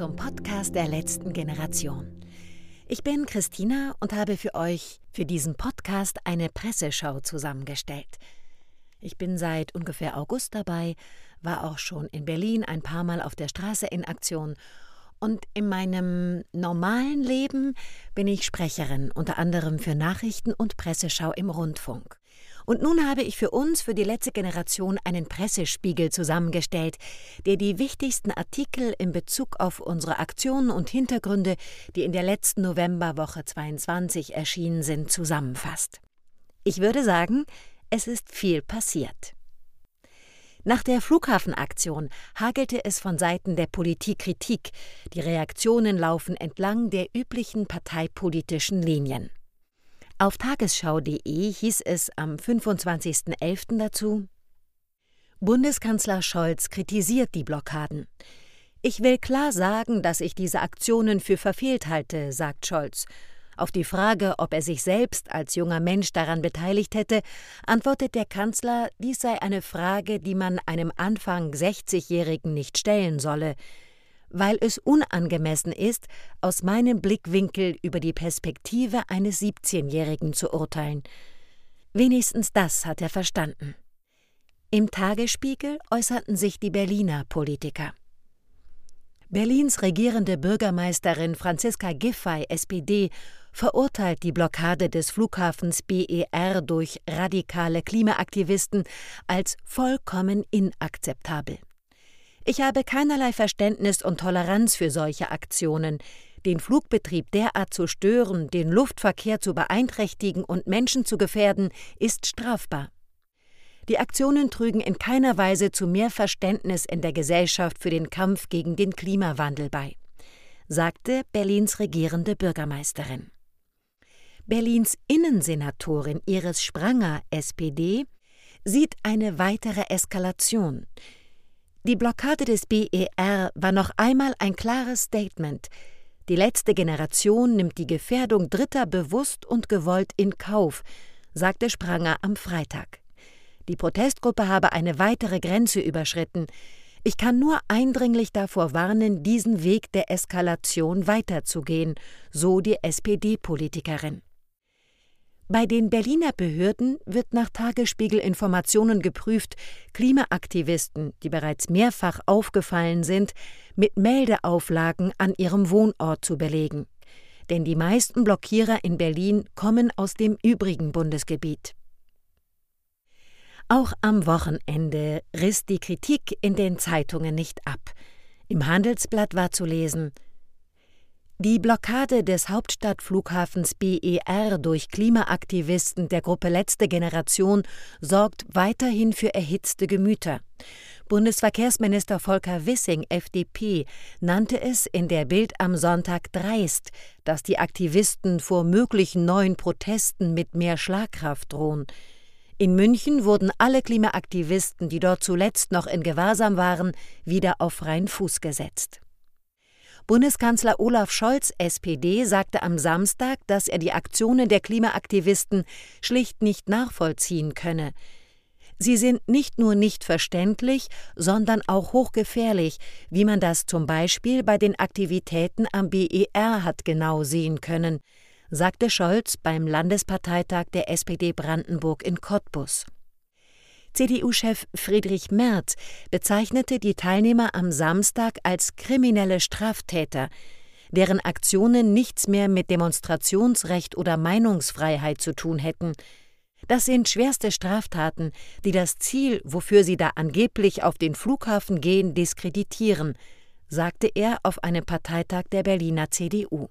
zum Podcast der letzten Generation. Ich bin Christina und habe für euch für diesen Podcast eine Presseschau zusammengestellt. Ich bin seit ungefähr August dabei, war auch schon in Berlin ein paar Mal auf der Straße in Aktion und in meinem normalen Leben bin ich Sprecherin, unter anderem für Nachrichten und Presseschau im Rundfunk. Und nun habe ich für uns, für die letzte Generation, einen Pressespiegel zusammengestellt, der die wichtigsten Artikel in Bezug auf unsere Aktionen und Hintergründe, die in der letzten Novemberwoche 22 erschienen sind, zusammenfasst. Ich würde sagen, es ist viel passiert. Nach der Flughafenaktion hagelte es von Seiten der Politik Kritik. Die Reaktionen laufen entlang der üblichen parteipolitischen Linien. Auf tagesschau.de hieß es am 25.11. dazu: Bundeskanzler Scholz kritisiert die Blockaden. Ich will klar sagen, dass ich diese Aktionen für verfehlt halte, sagt Scholz. Auf die Frage, ob er sich selbst als junger Mensch daran beteiligt hätte, antwortet der Kanzler, dies sei eine Frage, die man einem Anfang 60-Jährigen nicht stellen solle, weil es unangemessen ist, aus meinem Blickwinkel über die Perspektive eines 17-Jährigen zu urteilen. Wenigstens das hat er verstanden. Im Tagesspiegel äußerten sich die Berliner Politiker. Berlins regierende Bürgermeisterin Franziska Giffey, SPD, verurteilt die Blockade des Flughafens BER durch radikale Klimaaktivisten als vollkommen inakzeptabel. Ich habe keinerlei Verständnis und Toleranz für solche Aktionen. Den Flugbetrieb derart zu stören, den Luftverkehr zu beeinträchtigen und Menschen zu gefährden, ist strafbar. Die Aktionen trügen in keiner Weise zu mehr Verständnis in der Gesellschaft für den Kampf gegen den Klimawandel bei, sagte Berlins regierende Bürgermeisterin. Berlins Innensenatorin Iris Spranger, SPD, sieht eine weitere Eskalation. Die Blockade des BER war noch einmal ein klares Statement. Die letzte Generation nimmt die Gefährdung Dritter bewusst und gewollt in Kauf, sagte Spranger am Freitag. Die Protestgruppe habe eine weitere Grenze überschritten. Ich kann nur eindringlich davor warnen, diesen Weg der Eskalation weiterzugehen, so die SPD-Politikerin. Bei den Berliner Behörden wird nach Tagesspiegel-Informationen geprüft, Klimaaktivisten, die bereits mehrfach aufgefallen sind, mit Meldeauflagen an ihrem Wohnort zu belegen. Denn die meisten Blockierer in Berlin kommen aus dem übrigen Bundesgebiet. Auch am Wochenende riss die Kritik in den Zeitungen nicht ab. Im Handelsblatt war zu lesen, die Blockade des Hauptstadtflughafens BER durch Klimaaktivisten der Gruppe Letzte Generation sorgt weiterhin für erhitzte Gemüter. Bundesverkehrsminister Volker Wissing, FDP, nannte es in der Bild am Sonntag dreist, dass die Aktivisten vor möglichen neuen Protesten mit mehr Schlagkraft drohen. In München wurden alle Klimaaktivisten, die dort zuletzt noch in Gewahrsam waren, wieder auf freien Fuß gesetzt. Bundeskanzler Olaf Scholz, SPD, sagte am Samstag, dass er die Aktionen der Klimaaktivisten schlicht nicht nachvollziehen könne. Sie sind nicht nur nicht verständlich, sondern auch hochgefährlich, wie man das zum Beispiel bei den Aktivitäten am BER hat genau sehen können, sagte Scholz beim Landesparteitag der SPD Brandenburg in Cottbus. CDU-Chef Friedrich Merz bezeichnete die Teilnehmer am Samstag als kriminelle Straftäter, deren Aktionen nichts mehr mit Demonstrationsrecht oder Meinungsfreiheit zu tun hätten. Das sind schwerste Straftaten, die das Ziel, wofür sie da angeblich auf den Flughafen gehen, diskreditieren, sagte er auf einem Parteitag der Berliner CDU.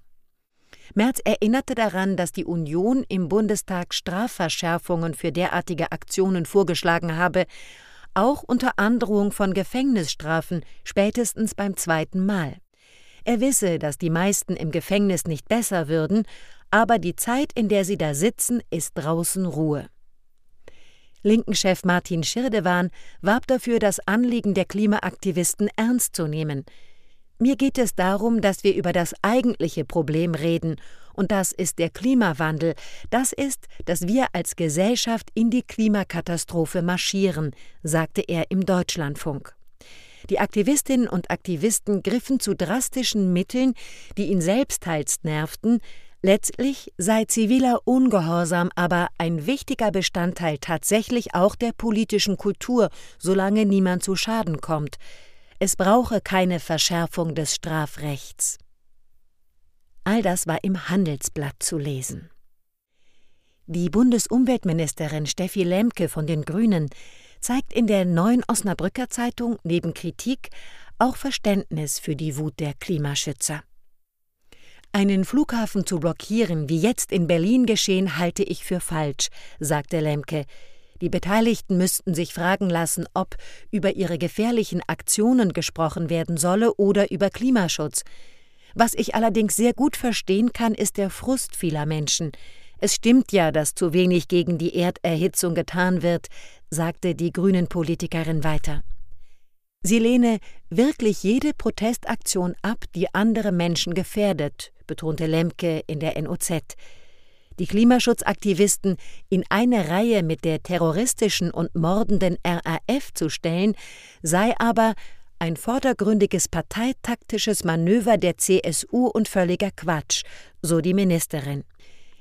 Merz erinnerte daran, dass die Union im Bundestag Strafverschärfungen für derartige Aktionen vorgeschlagen habe, auch unter Androhung von Gefängnisstrafen spätestens beim zweiten Mal. Er wisse, dass die meisten im Gefängnis nicht besser würden, aber die Zeit, in der sie da sitzen, ist draußen Ruhe. Linkenchef Martin Schirdewan warb dafür, das Anliegen der Klimaaktivisten ernst zu nehmen. Mir geht es darum, dass wir über das eigentliche Problem reden, und das ist der Klimawandel. Das ist, dass wir als Gesellschaft in die Klimakatastrophe marschieren, sagte er im Deutschlandfunk. Die Aktivistinnen und Aktivisten griffen zu drastischen Mitteln, die ihn selbst teils nervten, Letztlich sei ziviler Ungehorsam aber ein wichtiger Bestandteil tatsächlich auch der politischen Kultur, solange niemand zu Schaden kommt. Es brauche keine Verschärfung des Strafrechts. All das war im Handelsblatt zu lesen. Die Bundesumweltministerin Steffi Lemke von den Grünen zeigt in der neuen Osnabrücker Zeitung neben Kritik auch Verständnis für die Wut der Klimaschützer. Einen Flughafen zu blockieren, wie jetzt in Berlin geschehen, halte ich für falsch, sagte Lemke. Die Beteiligten müssten sich fragen lassen, ob über ihre gefährlichen Aktionen gesprochen werden solle oder über Klimaschutz. Was ich allerdings sehr gut verstehen kann, ist der Frust vieler Menschen. Es stimmt ja, dass zu wenig gegen die Erderhitzung getan wird, sagte die Grünen Politikerin weiter. Sie lehne wirklich jede Protestaktion ab, die andere Menschen gefährdet, betonte Lemke in der NOZ. Die Klimaschutzaktivisten in eine Reihe mit der terroristischen und mordenden RAF zu stellen, sei aber ein vordergründiges parteitaktisches Manöver der CSU und völliger Quatsch, so die Ministerin.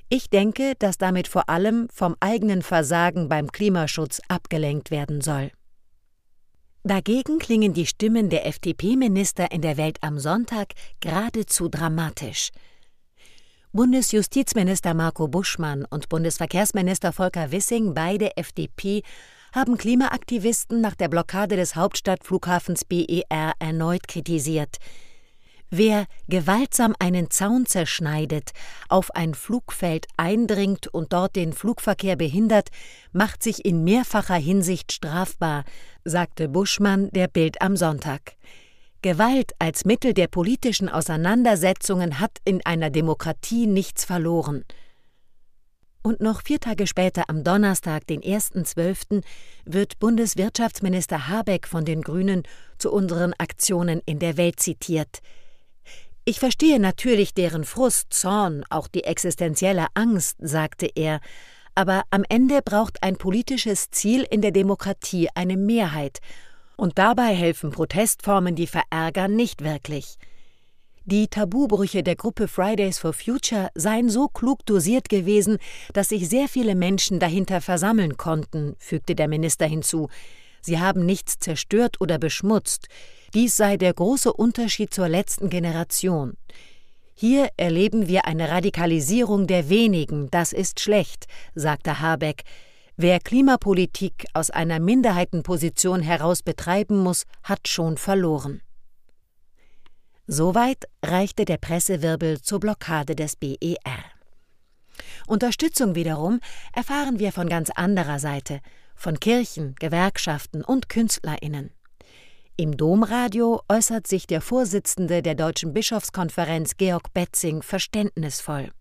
Ich denke, dass damit vor allem vom eigenen Versagen beim Klimaschutz abgelenkt werden soll. Dagegen klingen die Stimmen der FDP-Minister in der Welt am Sonntag geradezu dramatisch. Bundesjustizminister Marco Buschmann und Bundesverkehrsminister Volker Wissing, beide FDP, haben Klimaaktivisten nach der Blockade des Hauptstadtflughafens BER erneut kritisiert. Wer gewaltsam einen Zaun zerschneidet, auf ein Flugfeld eindringt und dort den Flugverkehr behindert, macht sich in mehrfacher Hinsicht strafbar, sagte Buschmann der Bild am Sonntag. Gewalt als Mittel der politischen Auseinandersetzungen hat in einer Demokratie nichts verloren. Und noch vier Tage später, am Donnerstag, den 1.12., wird Bundeswirtschaftsminister Habeck von den Grünen zu unseren Aktionen in der Welt zitiert. Ich verstehe natürlich deren Frust, Zorn, auch die existenzielle Angst, sagte er, aber am Ende braucht ein politisches Ziel in der Demokratie eine Mehrheit, und dabei helfen Protestformen, die verärgern, nicht wirklich. Die Tabubrüche der Gruppe Fridays for Future seien so klug dosiert gewesen, dass sich sehr viele Menschen dahinter versammeln konnten, fügte der Minister hinzu. Sie haben nichts zerstört oder beschmutzt. Dies sei der große Unterschied zur letzten Generation. Hier erleben wir eine Radikalisierung der wenigen, das ist schlecht, sagte Habeck. Wer Klimapolitik aus einer Minderheitenposition heraus betreiben muss, hat schon verloren. Soweit reichte der Pressewirbel zur Blockade des BER. Unterstützung wiederum erfahren wir von ganz anderer Seite, von Kirchen, Gewerkschaften und Künstlerinnen. Im Domradio äußert sich der Vorsitzende der Deutschen Bischofskonferenz Georg Betzing verständnisvoll.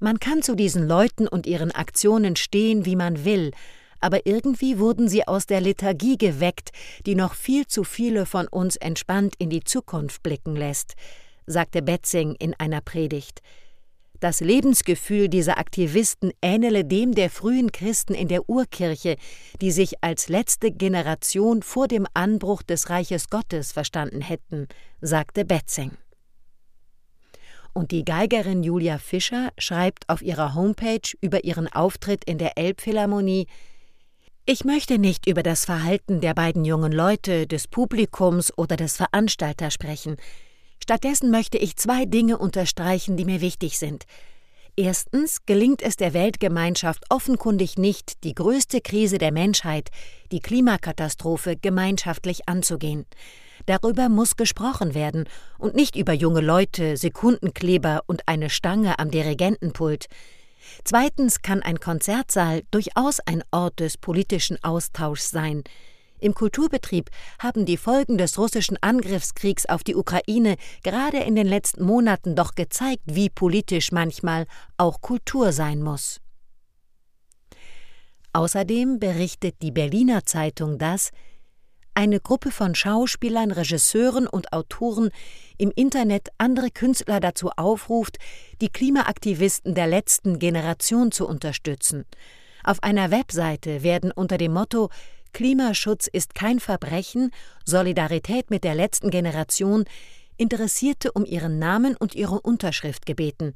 Man kann zu diesen Leuten und ihren Aktionen stehen, wie man will, aber irgendwie wurden sie aus der Lethargie geweckt, die noch viel zu viele von uns entspannt in die Zukunft blicken lässt, sagte Betzing in einer Predigt. Das Lebensgefühl dieser Aktivisten ähnele dem der frühen Christen in der Urkirche, die sich als letzte Generation vor dem Anbruch des Reiches Gottes verstanden hätten, sagte Betzing. Und die Geigerin Julia Fischer schreibt auf ihrer Homepage über ihren Auftritt in der Elbphilharmonie Ich möchte nicht über das Verhalten der beiden jungen Leute, des Publikums oder des Veranstalters sprechen. Stattdessen möchte ich zwei Dinge unterstreichen, die mir wichtig sind. Erstens gelingt es der Weltgemeinschaft offenkundig nicht, die größte Krise der Menschheit, die Klimakatastrophe, gemeinschaftlich anzugehen. Darüber muss gesprochen werden und nicht über junge Leute, Sekundenkleber und eine Stange am Dirigentenpult. Zweitens kann ein Konzertsaal durchaus ein Ort des politischen Austauschs sein. Im Kulturbetrieb haben die Folgen des russischen Angriffskriegs auf die Ukraine gerade in den letzten Monaten doch gezeigt, wie politisch manchmal auch Kultur sein muss. Außerdem berichtet die Berliner Zeitung, dass eine Gruppe von Schauspielern, Regisseuren und Autoren im Internet andere Künstler dazu aufruft, die Klimaaktivisten der letzten Generation zu unterstützen. Auf einer Webseite werden unter dem Motto Klimaschutz ist kein Verbrechen, Solidarität mit der letzten Generation, Interessierte um ihren Namen und ihre Unterschrift gebeten.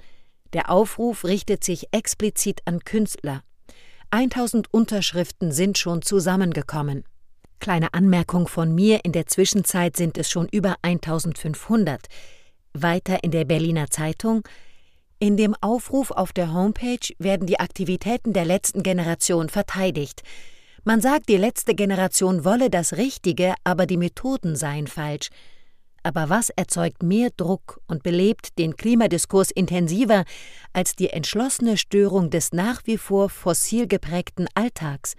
Der Aufruf richtet sich explizit an Künstler. 1000 Unterschriften sind schon zusammengekommen. Kleine Anmerkung von mir, in der Zwischenzeit sind es schon über 1500. Weiter in der Berliner Zeitung in dem Aufruf auf der Homepage werden die Aktivitäten der letzten Generation verteidigt. Man sagt, die letzte Generation wolle das Richtige, aber die Methoden seien falsch. Aber was erzeugt mehr Druck und belebt den Klimadiskurs intensiver als die entschlossene Störung des nach wie vor fossil geprägten Alltags?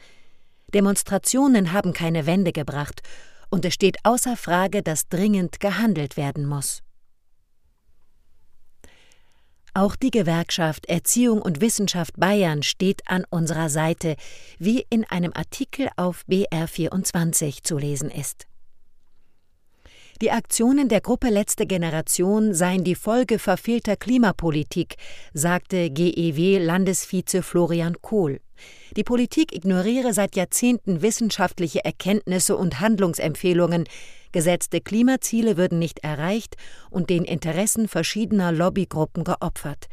Demonstrationen haben keine Wende gebracht, und es steht außer Frage, dass dringend gehandelt werden muss. Auch die Gewerkschaft Erziehung und Wissenschaft Bayern steht an unserer Seite, wie in einem Artikel auf BR24 zu lesen ist. Die Aktionen der Gruppe Letzte Generation seien die Folge verfehlter Klimapolitik, sagte GEW-Landesvize Florian Kohl. Die Politik ignoriere seit Jahrzehnten wissenschaftliche Erkenntnisse und Handlungsempfehlungen, Gesetzte Klimaziele würden nicht erreicht und den Interessen verschiedener Lobbygruppen geopfert.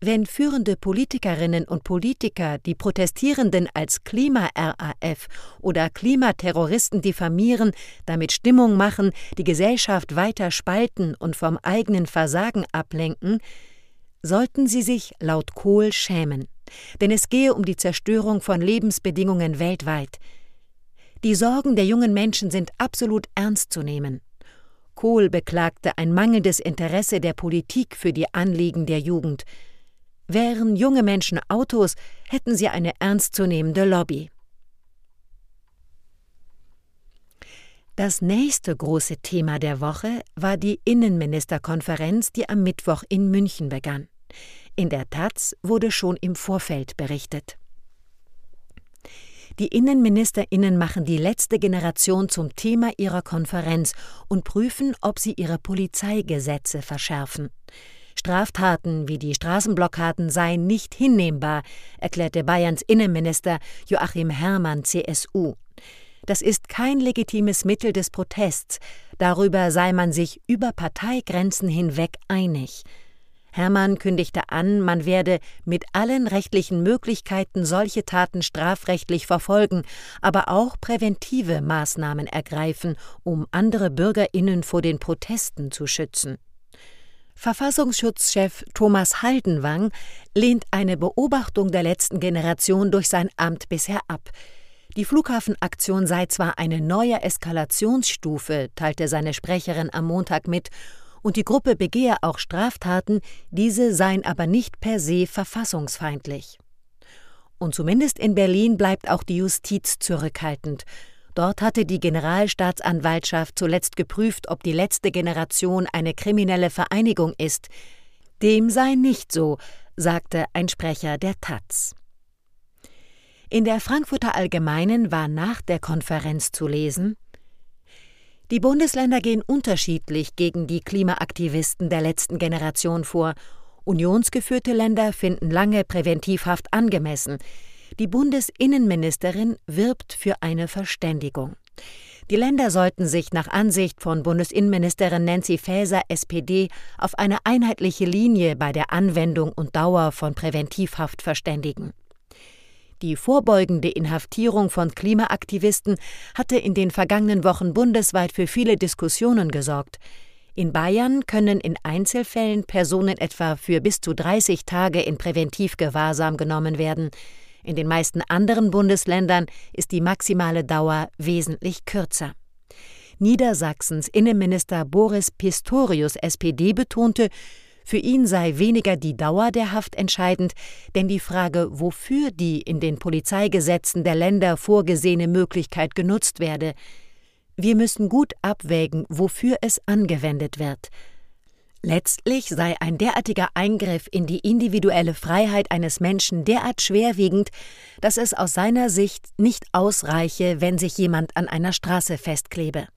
Wenn führende Politikerinnen und Politiker die Protestierenden als Klima-RAF oder Klimaterroristen diffamieren, damit Stimmung machen, die Gesellschaft weiter spalten und vom eigenen Versagen ablenken, sollten sie sich laut Kohl schämen. Denn es gehe um die Zerstörung von Lebensbedingungen weltweit. Die Sorgen der jungen Menschen sind absolut ernst zu nehmen. Kohl beklagte ein mangelndes Interesse der Politik für die Anliegen der Jugend. Wären junge Menschen Autos, hätten sie eine ernstzunehmende Lobby. Das nächste große Thema der Woche war die Innenministerkonferenz, die am Mittwoch in München begann. In der Taz wurde schon im Vorfeld berichtet. Die Innenministerinnen machen die letzte Generation zum Thema ihrer Konferenz und prüfen, ob sie ihre Polizeigesetze verschärfen. Straftaten wie die Straßenblockaden seien nicht hinnehmbar, erklärte Bayerns Innenminister Joachim Herrmann CSU. Das ist kein legitimes Mittel des Protests, darüber sei man sich über Parteigrenzen hinweg einig. Hermann kündigte an, man werde mit allen rechtlichen Möglichkeiten solche Taten strafrechtlich verfolgen, aber auch präventive Maßnahmen ergreifen, um andere Bürgerinnen vor den Protesten zu schützen. Verfassungsschutzchef Thomas Haldenwang lehnt eine Beobachtung der letzten Generation durch sein Amt bisher ab. Die Flughafenaktion sei zwar eine neue Eskalationsstufe, teilte seine Sprecherin am Montag mit, und die Gruppe begehe auch Straftaten, diese seien aber nicht per se verfassungsfeindlich. Und zumindest in Berlin bleibt auch die Justiz zurückhaltend. Dort hatte die Generalstaatsanwaltschaft zuletzt geprüft, ob die letzte Generation eine kriminelle Vereinigung ist. Dem sei nicht so, sagte ein Sprecher der Taz. In der Frankfurter Allgemeinen war nach der Konferenz zu lesen die Bundesländer gehen unterschiedlich gegen die Klimaaktivisten der letzten Generation vor. Unionsgeführte Länder finden lange Präventivhaft angemessen. Die Bundesinnenministerin wirbt für eine Verständigung. Die Länder sollten sich nach Ansicht von Bundesinnenministerin Nancy Faeser SPD auf eine einheitliche Linie bei der Anwendung und Dauer von Präventivhaft verständigen. Die vorbeugende Inhaftierung von Klimaaktivisten hatte in den vergangenen Wochen bundesweit für viele Diskussionen gesorgt. In Bayern können in Einzelfällen Personen etwa für bis zu 30 Tage in Präventivgewahrsam genommen werden. In den meisten anderen Bundesländern ist die maximale Dauer wesentlich kürzer. Niedersachsens Innenminister Boris Pistorius SPD betonte, für ihn sei weniger die Dauer der Haft entscheidend, denn die Frage, wofür die in den Polizeigesetzen der Länder vorgesehene Möglichkeit genutzt werde. Wir müssen gut abwägen, wofür es angewendet wird. Letztlich sei ein derartiger Eingriff in die individuelle Freiheit eines Menschen derart schwerwiegend, dass es aus seiner Sicht nicht ausreiche, wenn sich jemand an einer Straße festklebe.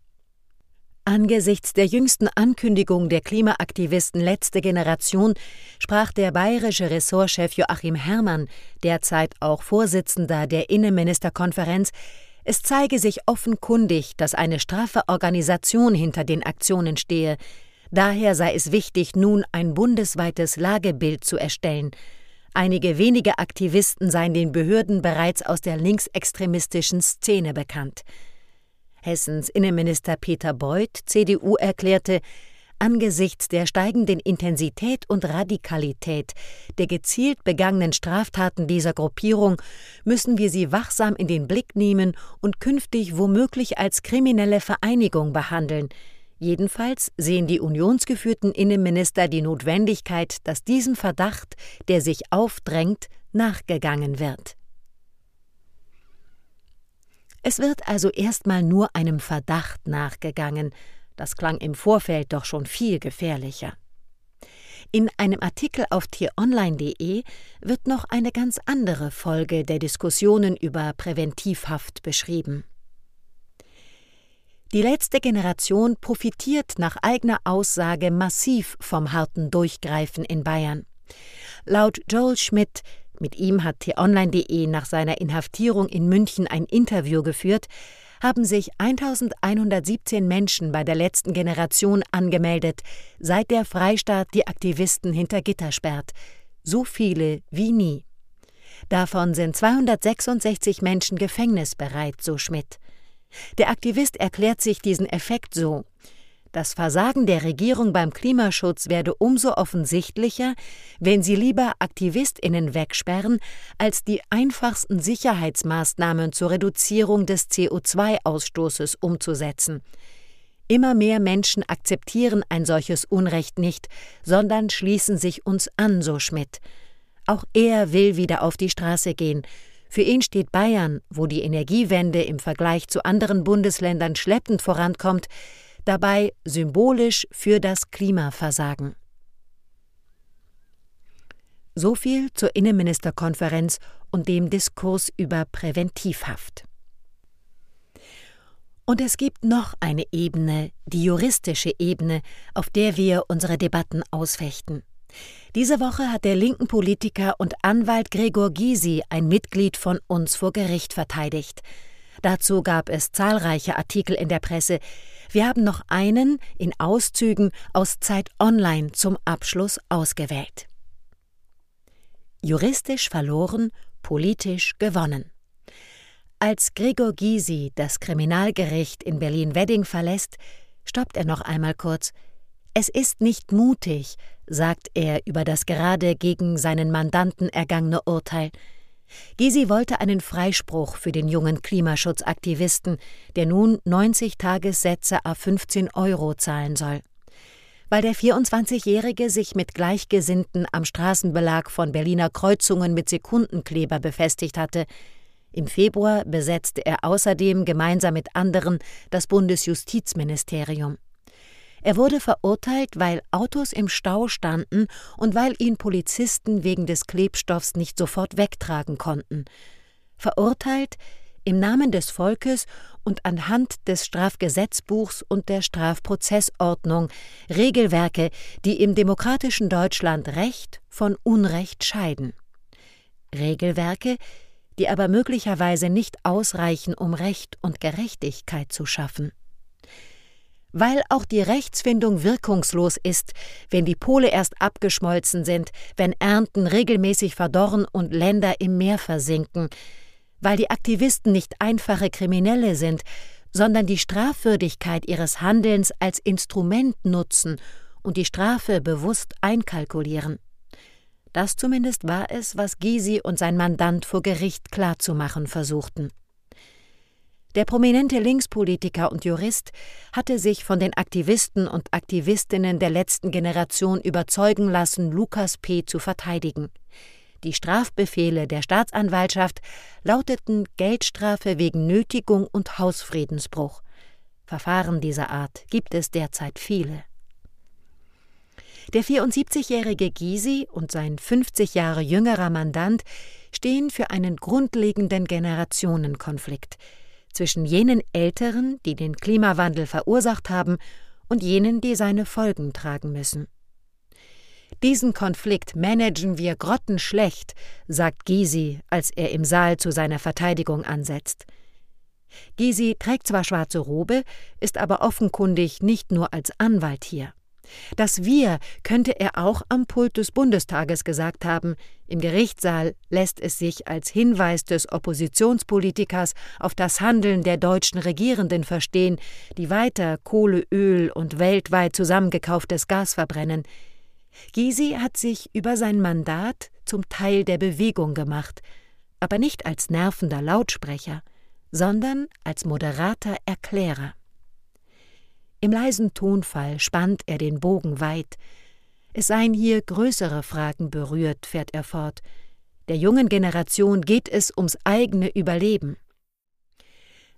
Angesichts der jüngsten Ankündigung der Klimaaktivisten letzte Generation sprach der bayerische Ressortchef Joachim Herrmann, derzeit auch Vorsitzender der Innenministerkonferenz, Es zeige sich offenkundig, dass eine straffe Organisation hinter den Aktionen stehe. Daher sei es wichtig, nun ein bundesweites Lagebild zu erstellen. Einige wenige Aktivisten seien den Behörden bereits aus der linksextremistischen Szene bekannt. Hessens Innenminister Peter Beuth, CDU, erklärte, Angesichts der steigenden Intensität und Radikalität der gezielt begangenen Straftaten dieser Gruppierung müssen wir sie wachsam in den Blick nehmen und künftig womöglich als kriminelle Vereinigung behandeln. Jedenfalls sehen die unionsgeführten Innenminister die Notwendigkeit, dass diesem Verdacht, der sich aufdrängt, nachgegangen wird. Es wird also erstmal nur einem Verdacht nachgegangen, das klang im Vorfeld doch schon viel gefährlicher. In einem Artikel auf tieronline.de wird noch eine ganz andere Folge der Diskussionen über Präventivhaft beschrieben. Die letzte Generation profitiert nach eigener Aussage massiv vom harten Durchgreifen in Bayern. Laut Joel Schmidt, mit ihm hat t-online.de nach seiner Inhaftierung in München ein Interview geführt, haben sich 1117 Menschen bei der letzten Generation angemeldet, seit der Freistaat die Aktivisten hinter Gitter sperrt. So viele wie nie. Davon sind 266 Menschen gefängnisbereit, so Schmidt. Der Aktivist erklärt sich diesen Effekt so das Versagen der Regierung beim Klimaschutz werde umso offensichtlicher, wenn sie lieber Aktivistinnen wegsperren, als die einfachsten Sicherheitsmaßnahmen zur Reduzierung des CO2-Ausstoßes umzusetzen. Immer mehr Menschen akzeptieren ein solches Unrecht nicht, sondern schließen sich uns an, so Schmidt. Auch er will wieder auf die Straße gehen. Für ihn steht Bayern, wo die Energiewende im Vergleich zu anderen Bundesländern schleppend vorankommt, dabei symbolisch für das Klimaversagen. So viel zur Innenministerkonferenz und dem Diskurs über Präventivhaft. Und es gibt noch eine Ebene, die juristische Ebene, auf der wir unsere Debatten ausfechten. Diese Woche hat der linken Politiker und Anwalt Gregor Gysi ein Mitglied von uns vor Gericht verteidigt. Dazu gab es zahlreiche Artikel in der Presse. Wir haben noch einen in Auszügen aus Zeit Online zum Abschluss ausgewählt. Juristisch verloren, politisch gewonnen. Als Gregor Gysi das Kriminalgericht in Berlin-Wedding verlässt, stoppt er noch einmal kurz. Es ist nicht mutig, sagt er über das gerade gegen seinen Mandanten ergangene Urteil. Gysi wollte einen Freispruch für den jungen Klimaschutzaktivisten, der nun 90 Tagessätze a 15 Euro zahlen soll. Weil der 24-Jährige sich mit Gleichgesinnten am Straßenbelag von Berliner Kreuzungen mit Sekundenkleber befestigt hatte. Im Februar besetzte er außerdem gemeinsam mit anderen das Bundesjustizministerium. Er wurde verurteilt, weil Autos im Stau standen und weil ihn Polizisten wegen des Klebstoffs nicht sofort wegtragen konnten. Verurteilt im Namen des Volkes und anhand des Strafgesetzbuchs und der Strafprozessordnung Regelwerke, die im demokratischen Deutschland Recht von Unrecht scheiden. Regelwerke, die aber möglicherweise nicht ausreichen, um Recht und Gerechtigkeit zu schaffen weil auch die Rechtsfindung wirkungslos ist, wenn die Pole erst abgeschmolzen sind, wenn Ernten regelmäßig verdorren und Länder im Meer versinken, weil die Aktivisten nicht einfache Kriminelle sind, sondern die Strafwürdigkeit ihres Handelns als Instrument nutzen und die Strafe bewusst einkalkulieren. Das zumindest war es, was Gysi und sein Mandant vor Gericht klarzumachen versuchten. Der prominente Linkspolitiker und Jurist hatte sich von den Aktivisten und Aktivistinnen der letzten Generation überzeugen lassen, Lukas P. zu verteidigen. Die Strafbefehle der Staatsanwaltschaft lauteten Geldstrafe wegen Nötigung und Hausfriedensbruch. Verfahren dieser Art gibt es derzeit viele. Der 74-jährige Gysi und sein 50 Jahre jüngerer Mandant stehen für einen grundlegenden Generationenkonflikt – zwischen jenen Älteren, die den Klimawandel verursacht haben, und jenen, die seine Folgen tragen müssen. Diesen Konflikt managen wir grottenschlecht, sagt Gysi, als er im Saal zu seiner Verteidigung ansetzt. Gysi trägt zwar schwarze Robe, ist aber offenkundig nicht nur als Anwalt hier. Das Wir könnte er auch am Pult des Bundestages gesagt haben. Im Gerichtssaal lässt es sich als Hinweis des Oppositionspolitikers auf das Handeln der deutschen Regierenden verstehen, die weiter Kohle, Öl und weltweit zusammengekauftes Gas verbrennen. Gysi hat sich über sein Mandat zum Teil der Bewegung gemacht, aber nicht als nervender Lautsprecher, sondern als moderater Erklärer. Im leisen Tonfall spannt er den Bogen weit. Es seien hier größere Fragen berührt, fährt er fort. Der jungen Generation geht es ums eigene Überleben.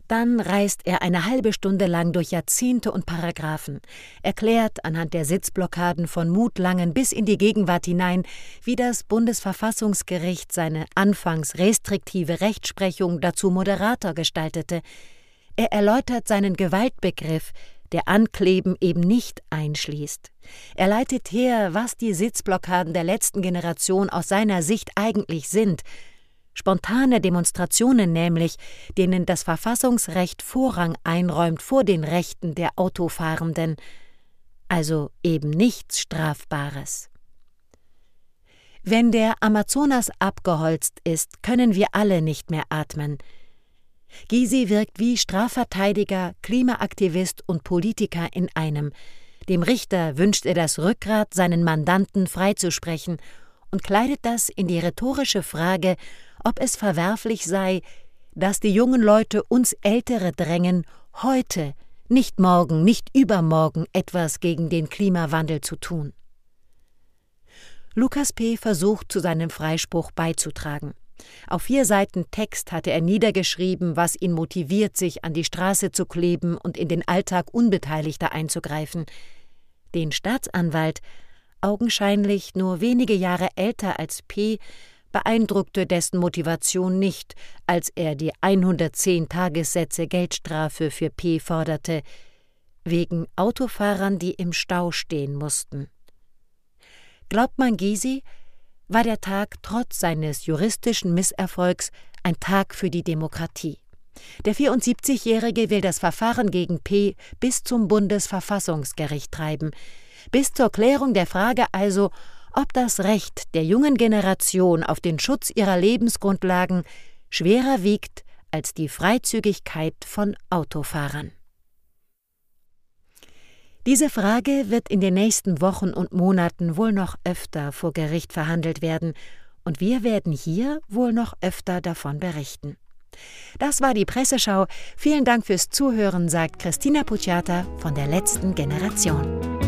Dann reist er eine halbe Stunde lang durch Jahrzehnte und Paragraphen, erklärt anhand der Sitzblockaden von Mutlangen bis in die Gegenwart hinein, wie das Bundesverfassungsgericht seine anfangs restriktive Rechtsprechung dazu moderater gestaltete. Er erläutert seinen Gewaltbegriff, der Ankleben eben nicht einschließt. Er leitet her, was die Sitzblockaden der letzten Generation aus seiner Sicht eigentlich sind. Spontane Demonstrationen nämlich, denen das Verfassungsrecht Vorrang einräumt vor den Rechten der Autofahrenden. Also eben nichts Strafbares. Wenn der Amazonas abgeholzt ist, können wir alle nicht mehr atmen. Gysi wirkt wie Strafverteidiger, Klimaaktivist und Politiker in einem. Dem Richter wünscht er das Rückgrat, seinen Mandanten freizusprechen und kleidet das in die rhetorische Frage, ob es verwerflich sei, dass die jungen Leute uns Ältere drängen, heute, nicht morgen, nicht übermorgen etwas gegen den Klimawandel zu tun. Lukas P. versucht, zu seinem Freispruch beizutragen. Auf vier Seiten Text hatte er niedergeschrieben, was ihn motiviert, sich an die Straße zu kleben und in den Alltag Unbeteiligter einzugreifen. Den Staatsanwalt, augenscheinlich nur wenige Jahre älter als P., beeindruckte dessen Motivation nicht, als er die 110 Tagessätze Geldstrafe für P forderte, wegen Autofahrern, die im Stau stehen mussten. Glaubt man Gysi, war der Tag trotz seines juristischen Misserfolgs ein Tag für die Demokratie. Der 74-Jährige will das Verfahren gegen P bis zum Bundesverfassungsgericht treiben, bis zur Klärung der Frage also, ob das Recht der jungen Generation auf den Schutz ihrer Lebensgrundlagen schwerer wiegt als die Freizügigkeit von Autofahrern. Diese Frage wird in den nächsten Wochen und Monaten wohl noch öfter vor Gericht verhandelt werden, und wir werden hier wohl noch öfter davon berichten. Das war die Presseschau. Vielen Dank fürs Zuhören, sagt Christina Pucciata von der letzten Generation.